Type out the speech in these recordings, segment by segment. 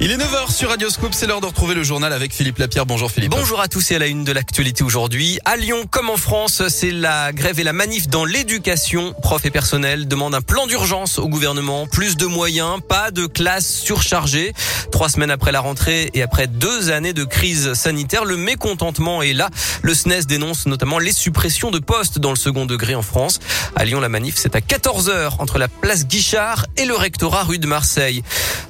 Il est 9h sur Radioscope, c'est l'heure de retrouver le journal avec Philippe Lapierre. Bonjour Philippe. Bonjour à tous et à la une de l'actualité aujourd'hui. À Lyon, comme en France, c'est la grève et la manif dans l'éducation. Profs et personnel demandent un plan d'urgence au gouvernement, plus de moyens, pas de classes surchargées. Trois semaines après la rentrée et après deux années de crise sanitaire, le mécontentement est là. Le SNES dénonce notamment les suppressions de postes dans le second degré en France. À Lyon, la manif, c'est à 14h entre la place Guichard et le rectorat rue de Marseille.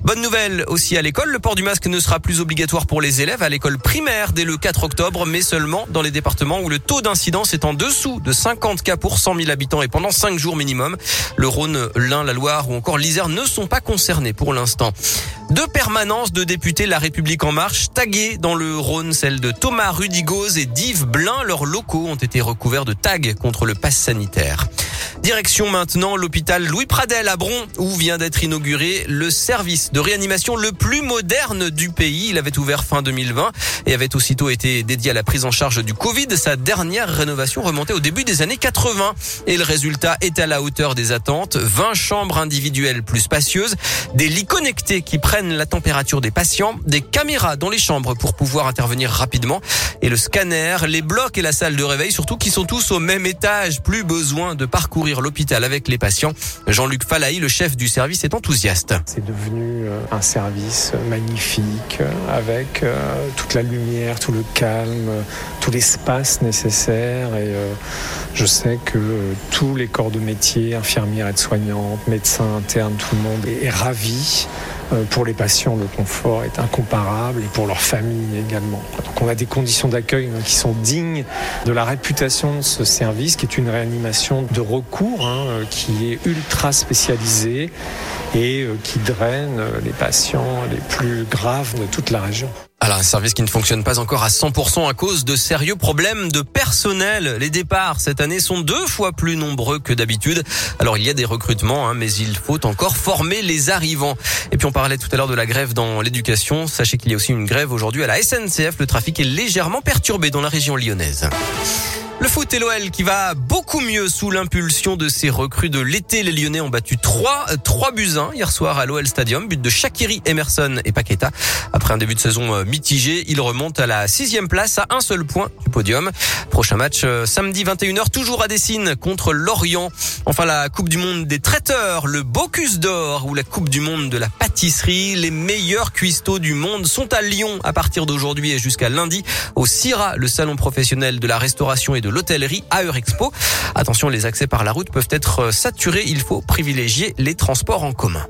Bonne nouvelle aussi à l'école, le port du masque ne sera plus obligatoire pour les élèves à l'école primaire dès le 4 octobre, mais seulement dans les départements où le taux d'incidence est en dessous de 50 cas pour 100 000 habitants et pendant 5 jours minimum. Le Rhône, l'Ain, la Loire ou encore l'Isère ne sont pas concernés pour l'instant. Deux permanences de députés La République En Marche taguées dans le Rhône, celles de Thomas Rudigoz et d'Yves Blin. Leurs locaux ont été recouverts de tags contre le pass sanitaire. Direction maintenant l'hôpital Louis Pradel à Bron où vient d'être inauguré le service de réanimation le plus moderne du pays. Il avait ouvert fin 2020 et avait aussitôt été dédié à la prise en charge du Covid. Sa dernière rénovation remontait au début des années 80 et le résultat est à la hauteur des attentes. 20 chambres individuelles plus spacieuses, des lits connectés qui prennent la température des patients, des caméras dans les chambres pour pouvoir intervenir rapidement et le scanner, les blocs et la salle de réveil surtout qui sont tous au même étage. Plus besoin de parcourir l'hôpital avec les patients. Jean-Luc Falaï, le chef du service, est enthousiaste. C'est devenu euh, un service magnifique euh, avec euh, toute la lumière, tout le calme, tout l'espace nécessaire et je sais que tous les corps de métier, infirmières, aides-soignantes, médecins internes, tout le monde est ravi pour les patients, le confort est incomparable et pour leur famille également. Donc on a des conditions d'accueil hein, qui sont dignes de la réputation de ce service, qui est une réanimation de recours, hein, euh, qui est ultra spécialisée et euh, qui draine les patients les plus graves de toute la région. Alors un service qui ne fonctionne pas encore à 100% à cause de sérieux problèmes de personnel. Les départs cette année sont deux fois plus nombreux que d'habitude. Alors il y a des recrutements, hein, mais il faut encore former les arrivants. Et puis on parlait tout à l'heure de la grève dans l'éducation. Sachez qu'il y a aussi une grève aujourd'hui à la SNCF. Le trafic est légèrement perturbé dans la région lyonnaise. Le foot et l'OL qui va beaucoup mieux sous l'impulsion de ces recrues de l'été. Les Lyonnais ont battu 3, 3 buts 1 hier soir à l'OL Stadium. But de Shakiri, Emerson et Paqueta. Après un début de saison euh, mitigé, ils remontent à la sixième place à un seul point du podium. Prochain match euh, samedi 21h, toujours à Dessine contre Lorient. Enfin la Coupe du Monde des traiteurs, le Bocuse d'Or ou la Coupe du Monde de la pâtisserie. Les meilleurs cuistots du monde sont à Lyon à partir d'aujourd'hui et jusqu'à lundi au CIRA, le salon professionnel de la restauration et l'hôtellerie à Eurexpo. Attention, les accès par la route peuvent être saturés. Il faut privilégier les transports en commun.